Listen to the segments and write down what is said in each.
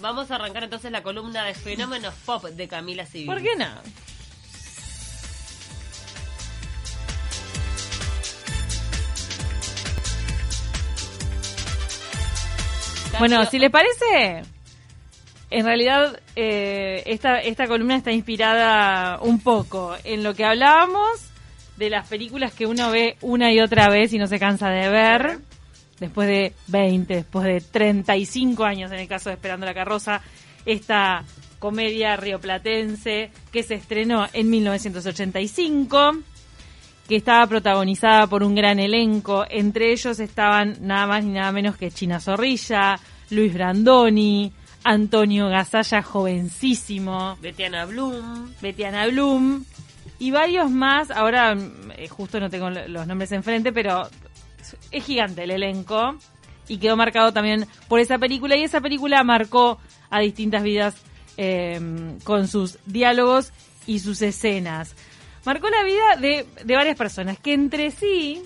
vamos a arrancar entonces la columna de fenómenos pop de Camila Civil. ¿Por qué no? Bueno, si les parece, en realidad eh, esta, esta columna está inspirada un poco en lo que hablábamos de las películas que uno ve una y otra vez y no se cansa de ver, después de 20, después de 35 años en el caso de Esperando la Carroza, esta comedia rioplatense que se estrenó en 1985 que estaba protagonizada por un gran elenco. Entre ellos estaban nada más ni nada menos que China Zorrilla, Luis Brandoni, Antonio Gasalla, jovencísimo, Betiana Bloom. Betiana Bloom y varios más. Ahora eh, justo no tengo los nombres enfrente, pero es gigante el elenco y quedó marcado también por esa película y esa película marcó a distintas vidas eh, con sus diálogos y sus escenas marcó la vida de, de varias personas que entre sí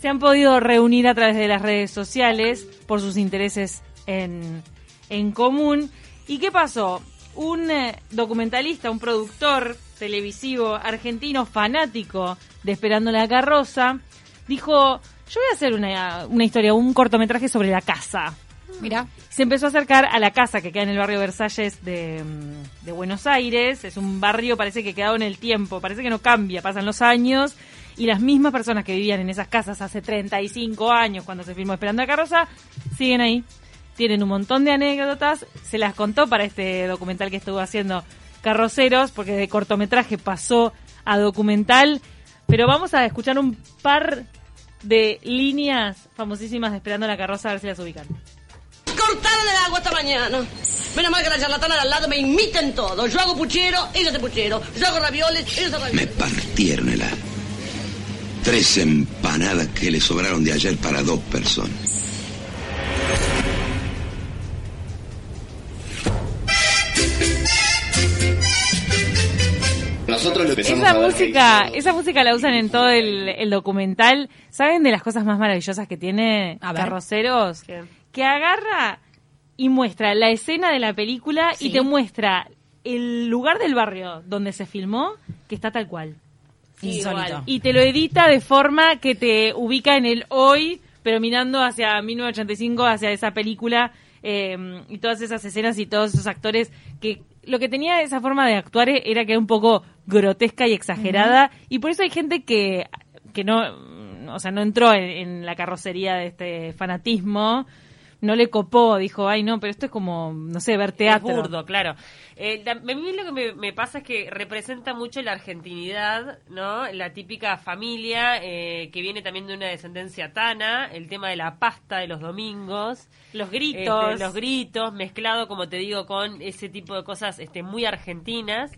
se han podido reunir a través de las redes sociales por sus intereses en, en común. ¿Y qué pasó? Un eh, documentalista, un productor televisivo argentino fanático de Esperando la Carroza, dijo, yo voy a hacer una, una historia, un cortometraje sobre la casa. Mira. Se empezó a acercar a la casa que queda en el barrio Versalles de, mm, de Buenos Aires. Es un barrio, parece que quedado en el tiempo, parece que no cambia, pasan los años y las mismas personas que vivían en esas casas hace 35 años cuando se filmó Esperando a Carroza, siguen ahí. Tienen un montón de anécdotas, se las contó para este documental que estuvo haciendo Carroceros, porque de cortometraje pasó a documental, pero vamos a escuchar un par de líneas famosísimas de Esperando la Carroza, a ver si las ubican. Cortaron el agua esta mañana. Menos mal que la charlatana de al lado me imiten todo. Yo hago puchero, ellos hacen puchero. Yo hago ravioles, ellos hacen Me ravioles. partieron el. Tres empanadas que le sobraron de ayer para dos personas. Nosotros lo empezamos Esa a música, ahí. esa música la usan en todo el, el documental. ¿Saben de las cosas más maravillosas que tiene. Carroceros? ¿Qué? Que agarra y muestra la escena de la película y te muestra el lugar del barrio donde se filmó, que está tal cual. Sí, Insólito. igual. Y te lo edita de forma que te ubica en el hoy, pero mirando hacia 1985, hacia esa película eh, y todas esas escenas y todos esos actores que lo que tenía esa forma de actuar era que era un poco grotesca y exagerada. Y por eso hay gente que que no o sea no entró en, en la carrocería de este fanatismo no le copó dijo ay no pero esto es como no sé ver teatro Es burdo, claro. Eh, a mí lo que me, me pasa es que representa mucho la argentinidad, ¿no? La típica familia eh, que viene también de una descendencia tana, el tema de la pasta de los domingos. los gritos Este, los gritos, mezclado, como te digo, con ese tipo de cosas este, muy argentinas.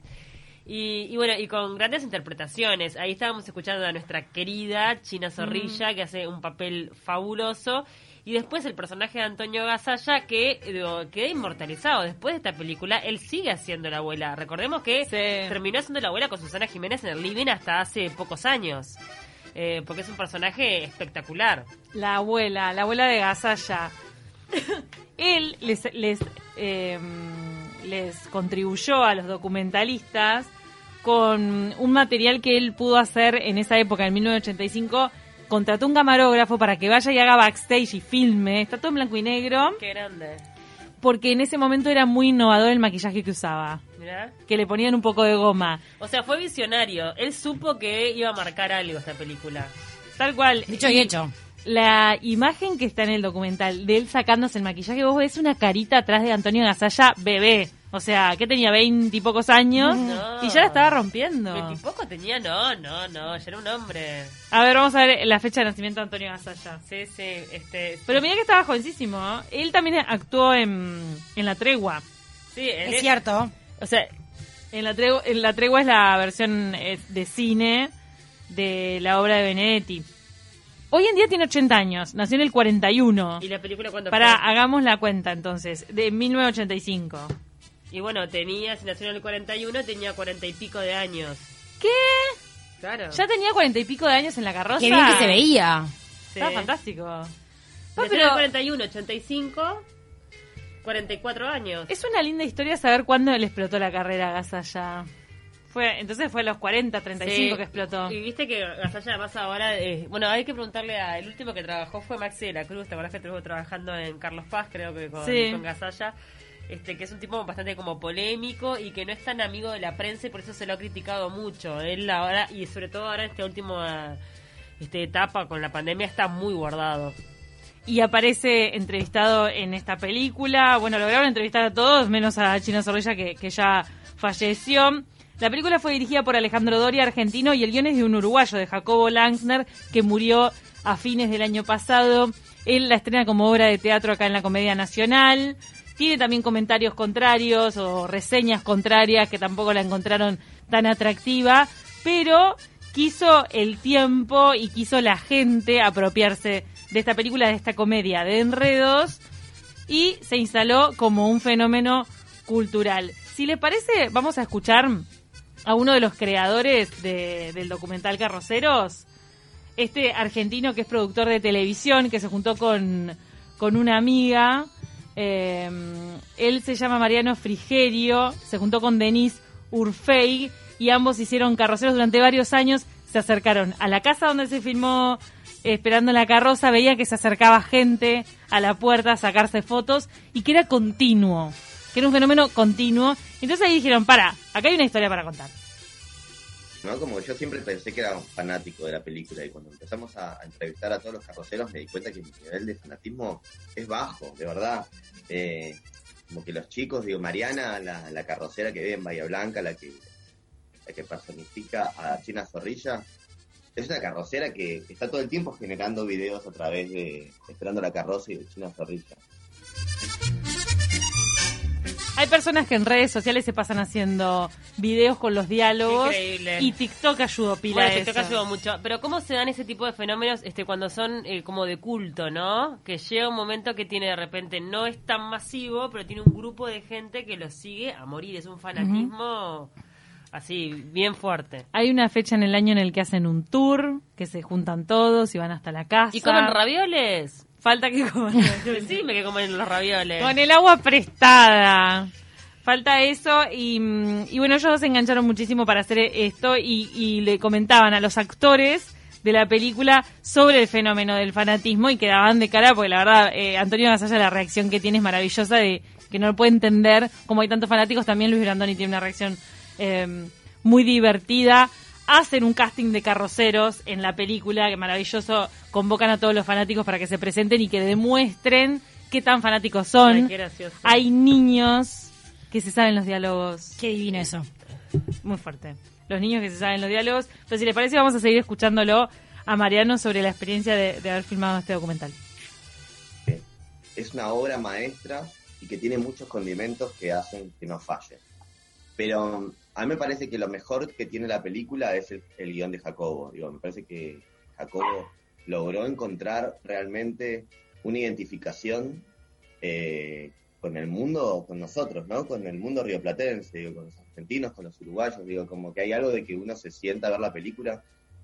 Y, y bueno, y con grandes interpretaciones. Ahí estábamos escuchando a nuestra querida China Zorrilla, que hace un papel fabuloso. Y después el personaje de Antonio Gasalla, que digo, queda inmortalizado. Después de esta película, él sigue haciendo la abuela. Recordemos que Sí. terminó haciendo la abuela con Susana Jiménez en el living hasta hace pocos años. Eh, porque es un personaje espectacular. La abuela, la abuela de Gasalla. Él les, les, eh, les contribuyó a los documentalistas con un material que él pudo hacer en esa época, en 1985. Contrató un camarógrafo para que vaya y haga backstage y filme. Está todo en blanco y negro. Qué grande. Porque en ese momento era muy innovador el maquillaje que usaba. Mirá. Que le ponían un poco de goma. O sea, fue visionario. Él supo que iba a marcar algo esta película. Tal cual. Dicho y hecho. La imagen que está en el documental de él sacándose el maquillaje, vos ves una carita atrás de Antonio Gasalla bebé. O sea, que tenía veinte y pocos años No. y ya la estaba rompiendo. Veintipoco tenía, no, no, no, ya era un hombre. A ver, vamos a ver la fecha de nacimiento de Antonio Gasalla. Sí, sí, este. Pero mira que estaba jovencísimo. ¿eh? Él también actuó en, en La Tregua. sí, él Es cierto. O sea, en La Tregua, en la tregua es la versión eh, de cine de la obra de Benedetti. Hoy en día tiene 80 años, nació en el 41. ¿Y la película cuándo Para, fue? hagamos la cuenta entonces, de 1985. Y bueno, tenía, si nació en el 41, tenía cuarenta y pico de años. ¿Qué? Claro. ¿Ya tenía cuarenta y pico de años en la carroza? Qué bien que se veía. Sí. Estaba fantástico. No, Nació en el pero 41, 85. 44 años. Es una linda historia saber cuándo le explotó la carrera a Gasalla. Fue, entonces fue a los 40, 35 Sí. que explotó. Y viste que Gasalla además ahora, eh, bueno, hay que preguntarle a, el último que trabajó fue Maxi de la Cruz, ¿te acuerdas que estuvo trabajando en Carlos Paz, creo que con, Sí. con Gasalla? Este, que es un tipo bastante como polémico y que no es tan amigo de la prensa y por eso se lo ha criticado mucho. Él ahora, y sobre todo ahora en esta última este, etapa con la pandemia, está muy guardado. y aparece entrevistado en esta película. Bueno, lograron entrevistar a todos, menos a Chino Zorrilla, que, que ya falleció. La película fue dirigida por Alejandro Doria, argentino, y el guion es de un uruguayo, de Jacobo Langsner, que murió a fines del año pasado. Él la estrena como obra de teatro acá en la Comedia Nacional. Tiene también comentarios contrarios o reseñas contrarias que tampoco la encontraron tan atractiva, pero quiso el tiempo y quiso la gente apropiarse de esta película, de esta comedia de enredos y se instaló como un fenómeno cultural. Si les parece, vamos a escuchar a uno de los creadores de- del documental Carroceros, este argentino que es productor de televisión, que se juntó con, con una amiga. eh, él se llama Mariano Frigerio, se juntó con Denise Urfey y ambos hicieron carroceros durante varios años. Se acercaron a la casa donde se filmó Esperando la carroza, veía que se acercaba gente a la puerta a sacarse fotos y que era continuo, que era un fenómeno continuo. Entonces ahí dijeron, para, acá hay una historia para contar. ¿no? Como yo siempre pensé que era un fanático de la película y cuando empezamos a, entrevistar a todos los carroceros me di cuenta que mi nivel de fanatismo es bajo, de verdad. Eh, como que los chicos, digo, Mariana, la, la carrocera que vive en Bahía Blanca, la que, la que personifica a China Zorrilla, es una carrocera que está todo el tiempo generando videos a través de Esperando la carroza y de China Zorrilla. Hay personas que en redes sociales se pasan haciendo videos con los diálogos Increíble. y TikTok ayudó pila Bueno, TikTok eso. ayuda mucho. Pero ¿cómo se dan ese tipo de fenómenos este cuando son eh, como de culto, no? Que llega un momento que tiene de repente, no es tan masivo, pero tiene un grupo de gente que lo sigue a morir. Es un fanatismo así, bien fuerte. Hay una fecha en el año en el que hacen un tour, que se juntan todos y van hasta la casa. ¿Y comen ravioles? Falta que coman. Decime que comen los ravioles. Con el agua prestada. Falta eso y, y bueno, ellos se engancharon muchísimo para hacer esto y, y le comentaban a los actores de la película sobre el fenómeno del fanatismo y quedaban de cara porque la verdad eh, Antonio Gasalla la reacción que tiene es maravillosa de que no lo puede entender como hay tantos fanáticos también Luis Brandoni tiene una reacción eh, muy divertida hacen un casting de carroceros en la película que maravilloso convocan a todos los fanáticos para que se presenten y que demuestren qué tan fanáticos son Ay, qué gracioso. hay niños que se saben los diálogos Qué divino eso. muy fuerte. Los niños que se saben los diálogos. Pero si les parece, vamos a seguir escuchándolo a Mariano sobre la experiencia de, de haber filmado este documental. es una obra maestra y que tiene muchos condimentos que hacen que no falle. Pero a mí me parece que lo mejor que tiene la película es el, el guion de Jacobo. Digo, me parece que Jacobo logró encontrar realmente una identificación eh, con el mundo, con nosotros, ¿no? Con el mundo rioplatense, digo, con los argentinos, con los uruguayos, digo, como que hay algo de que uno se sienta a ver la película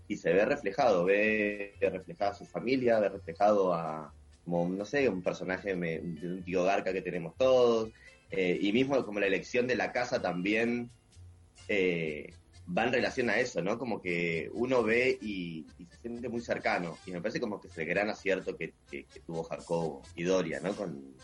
y se ve reflejado, ve reflejada su familia, ve reflejado a, como, no sé, un personaje de un tío Garca que tenemos todos, eh, y mismo como la elección de la casa también eh, va en relación a eso, ¿no? Como que uno ve y, se siente muy cercano, y me parece como que es el gran acierto que, que- que tuvo Jacobo y Doria, ¿no? Con,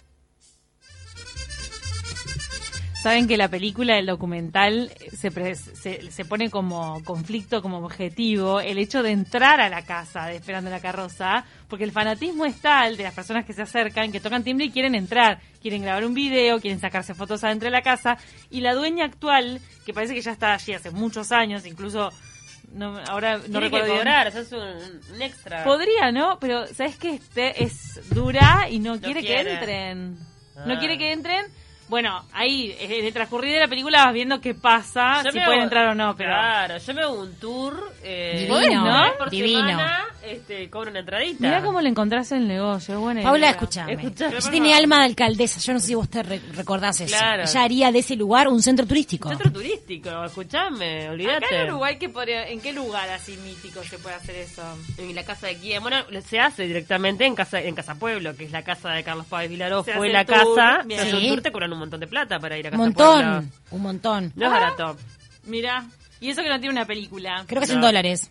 Saben que la película, el documental, se, pre- se, se pone como conflicto, como objetivo, el hecho de entrar a la casa de Esperando la Carroza, porque el fanatismo es tal de las personas que se acercan, que tocan timbre y quieren entrar, quieren grabar un video, quieren sacarse fotos adentro de la casa, y la dueña actual, que parece que ya está allí hace muchos años, incluso, no, ahora no Tiene recuerdo que bien. cobrar, es un, un extra. Podría, ¿no? Pero ¿sabes qué? Este es dura y no, No quiere, quiere. que entren. No Ah. quiere que entren. Bueno, ahí eh, en el transcurrir de la película vas viendo qué pasa, Yo si pueden hago- entrar o no, pero Claro, yo me hago un tour. Eh, Divino, por divino. semana este, cobra una entradita. Mirá cómo le encontrás el negocio, es buena Paula, escúchame. Escuchame, tiene alma de alcaldesa. Yo no sé si vos te re- recordás eso. Claro. Ella haría de ese lugar un centro turístico. Centro turístico, escuchame, olvídate. Acá en Uruguay, ¿qué podría- ¿en qué lugar así mítico se puede hacer eso? En la casa de quién. Bueno, se hace directamente en casa en Casa Pueblo, que es la casa de Carlos Páez Vilaró. Se Fue la tour, casa. Se hace un Sí. tour, te cobran un montón de plata para ir a Un Casa Pueblo. montón, un montón. No es barato. Mirá, y eso que no tiene una película. Creo que es en No. dólares.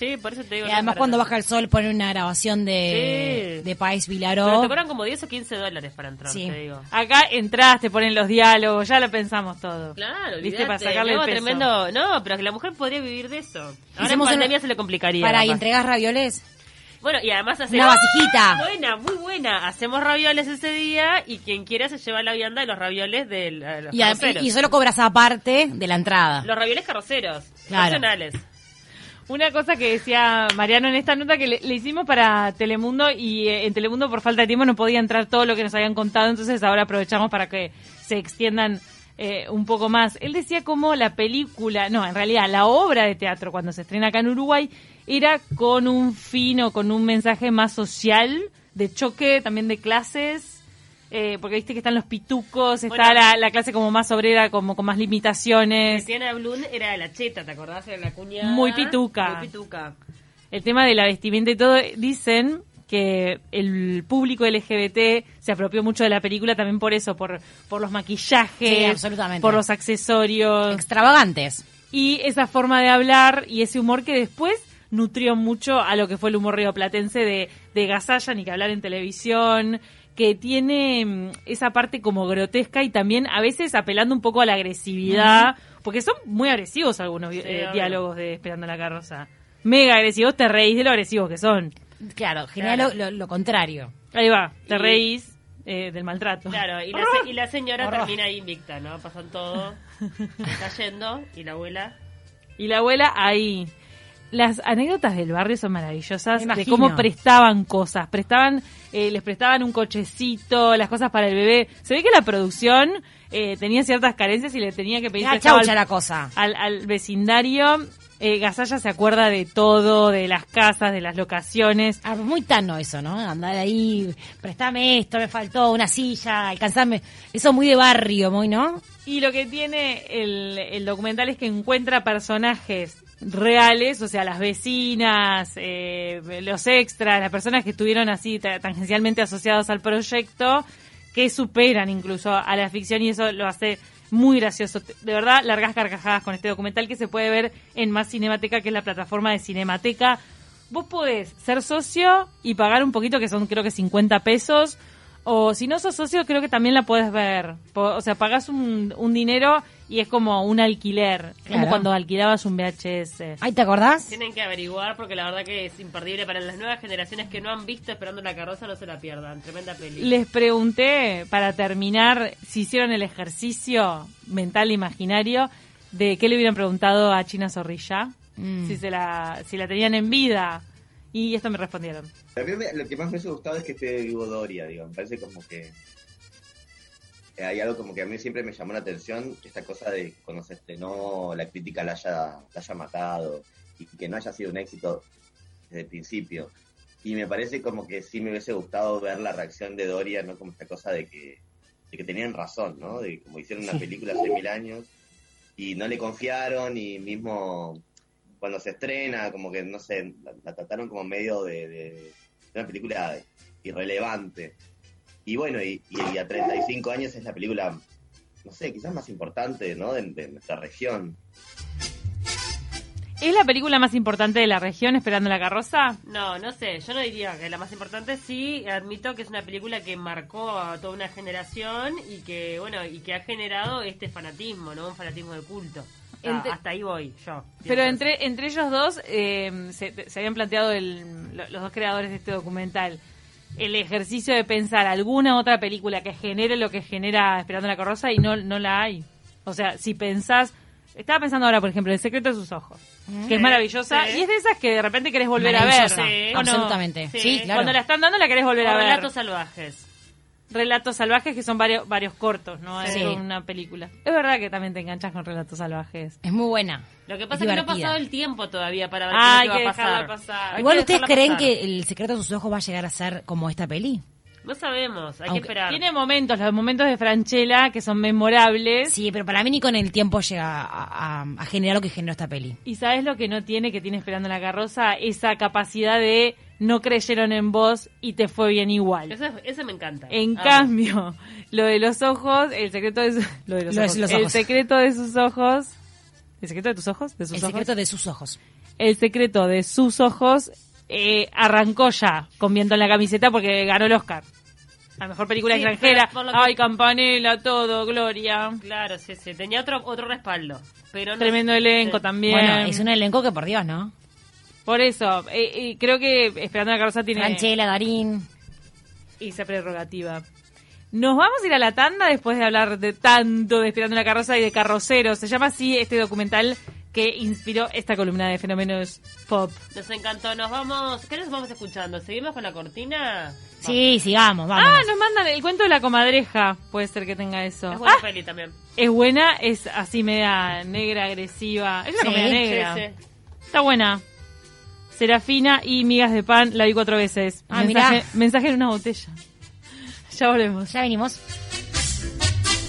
Sí, por eso te digo. Y no además cuando baja el sol ponen una grabación de, Sí. de País Pero Vilaró. te cobran como 10 o 15 dólares para entrar, Sí. te digo. Acá entras, te ponen los diálogos, ya lo pensamos todo. Claro, ¿Viste? Para olvídate, sacarle el luego peso. tremendo. No, pero que la mujer podría vivir de eso. Ahora en Hacemos una- pandemia se le complicaría. Para y entregas ravioles. Bueno, y además hace Una vasijita. Buena, muy buena. Hacemos ravioles ese día y quien quiera se lleva la vianda de los ravioles de los Y, carroceros. y solo cobras aparte de la entrada. Los ravioles carroceros, Claro. nacionales. Una cosa que decía Mariano en esta nota que le, hicimos para Telemundo y eh, en Telemundo por falta de tiempo no podía entrar todo lo que nos habían contado, entonces ahora aprovechamos para que se extiendan eh, un poco más. Él decía como la película, no, en realidad la obra de teatro cuando se estrena acá en Uruguay era con un fin o con un mensaje más social, de choque también de clases. Eh, porque viste que están los pitucos, está Bueno. la, la clase como más obrera, como con más limitaciones. Cristiana Blum era de la cheta, ¿te acordás? Era la cuñada. Muy pituca. Muy pituca. el tema de la vestimenta y todo, dicen que el público LGBT se apropió mucho de la película también por eso, por, por los maquillajes, Sí, absolutamente. por los accesorios Extravagantes. y esa forma de hablar y ese humor que después nutrió mucho a lo que fue el humor rioplatense de, de Gasalla, ni que hablar en televisión, que tiene mm, esa parte como grotesca y también a veces apelando un poco a la agresividad, porque son muy agresivos algunos Sí, eh, diálogos de Esperando la carroza. Mega agresivos, te reís de lo agresivos que son. Claro, general Claro. Lo, contrario. Ahí va, te Y- reís eh, del maltrato. Claro, y la, se- y la señora termina invicta, ¿no? Pasan todo, cayendo, y la abuela... Y la abuela ahí. Las anécdotas del barrio son maravillosas de cómo prestaban cosas, prestaban, eh, les prestaban un cochecito, las cosas para el bebé. Se ve que la producción eh, tenía ciertas carencias y le tenía que pedir chaucha al, la cosa. al, al vecindario. Eh, Gasalla se acuerda de todo, de las casas, de las locaciones. Ah, muy tano eso, ¿no? Andar ahí, préstame esto, me faltó una silla, alcanzarme. Eso muy de barrio, muy, ¿no? Y lo que tiene el, el documental es que encuentra personajes reales, o sea, las vecinas, eh, los extras, las personas que estuvieron así ta- tangencialmente asociados al proyecto, que superan incluso a la ficción y eso lo hace muy gracioso. De verdad, largas carcajadas con este documental que se puede ver en Más Cinemateca, que es la plataforma de Cinemateca. Vos podés ser socio y pagar un poquito, que son creo que 50 pesos, o si no sos socio, creo que también la puedes ver. O sea, pagás un, un dinero y es como un alquiler, como cuando alquilabas un VHS. Ay, ¿te acordás? Tienen que averiguar porque la verdad que es imperdible para las nuevas generaciones que no han visto Esperando la carroza, no se la pierdan. Tremenda peli. Les pregunté, para terminar, si hicieron el ejercicio mental e imaginario de qué le hubieran preguntado a China Zorrilla, Mm. si, se la, si la tenían en vida. Y esto me respondieron. A mí me- lo que más me hubiese gustado es que esté vivo Doria, digo. Me parece como que eh, hay algo como que a mí siempre me llamó la atención, esta cosa de cuando se estrenó, la crítica la haya, la haya matado y que no haya sido un éxito desde el principio. Y me parece como que sí me hubiese gustado ver la reacción de Doria, ¿no? Como esta cosa de que, de que tenían razón, ¿no? De como hicieron una película hace mil años y no le confiaron y mismo cuando se estrena, como que, no sé, la, la trataron como medio de, de- de una película irrelevante. Y bueno, y, y a 35 años es la película, no sé, quizás más importante, ¿no? De, de nuestra región. ¿Es la película más importante de la región, Esperando la carroza? No, no sé, yo no diría que la más importante, sí, admito que es una película que marcó a toda una generación y que, bueno, y que ha generado este fanatismo, ¿no? Un fanatismo de culto. Ah, hasta ahí voy yo. Pero entre, entre ellos dos eh, se, se habían planteado el- lo- los dos creadores de este documental el ejercicio de pensar alguna otra película que genere lo que genera Esperando la carroza y no, no la hay. O sea, si pensás... Estaba pensando ahora, por ejemplo, El secreto de sus ojos, que es maravillosa Sí. y es de esas que de repente querés volver a ver. Sí. absolutamente. Sí. Sí, claro. Cuando la están dando la querés volver O a ver. relatos salvajes. Relatos Salvajes, que son varios, varios cortos, ¿no? Es Sí. una película. Es verdad que también te enganchas con Relatos Salvajes. Es muy buena. Lo que pasa es que no ha pasado el tiempo todavía para ver Ah, qué es va a pasar. Igual ustedes creen pasar. que El secreto de sus ojos va a llegar a ser como esta peli. No sabemos, hay Aunque que esperar. Tiene momentos, los momentos de Franchella que son memorables. Sí, pero para mí ni con el tiempo llega a, a- a generar lo que generó esta peli. Y sabes lo que no tiene, que tiene esperando la carroza, esa capacidad de no creyeron en vos y te fue bien igual. Eso, eso me encanta. En cambio, lo de los ojos, el secreto de, su- lo de los Lo ojos, los el secreto de sus ojos, el secreto de tus ojos, de sus El ojos, secreto de sus ojos. el secreto de sus ojos eh, arrancó ya con viento en la camiseta porque ganó el Oscar. La mejor película Sí, extranjera. que- Ay, campanela, todo, Gloria. Claro, sí, sí. Tenía otro, otro respaldo. Pero no- Tremendo elenco Sí. también. Bueno, es un elenco que por Dios, ¿no? Por eso, eh, eh, creo que Esperando la Carroza tiene Franchella, Darín. esa prerrogativa. Nos vamos a ir a la tanda después de hablar de tanto de Esperando la Carroza y de carroceros. Se llama así este documental que inspiró esta columna de fenómenos pop. Nos encantó. Nos vamos. ¿Qué nos vamos escuchando? ¿Seguimos con la cortina? Sí, sigamos, vamos. Ah, nos mandan el cuento de la comadreja. Puede ser que tenga eso. Es buena Ah, peli también. es buena, es así media negra, agresiva. Es una Sí, comedia sí, negra. Sí, Está buena. Serafina y migas de pan, la vi cuatro veces. Ah, mensaje, mirá. mensaje en una botella. Ya volvemos. Ya venimos.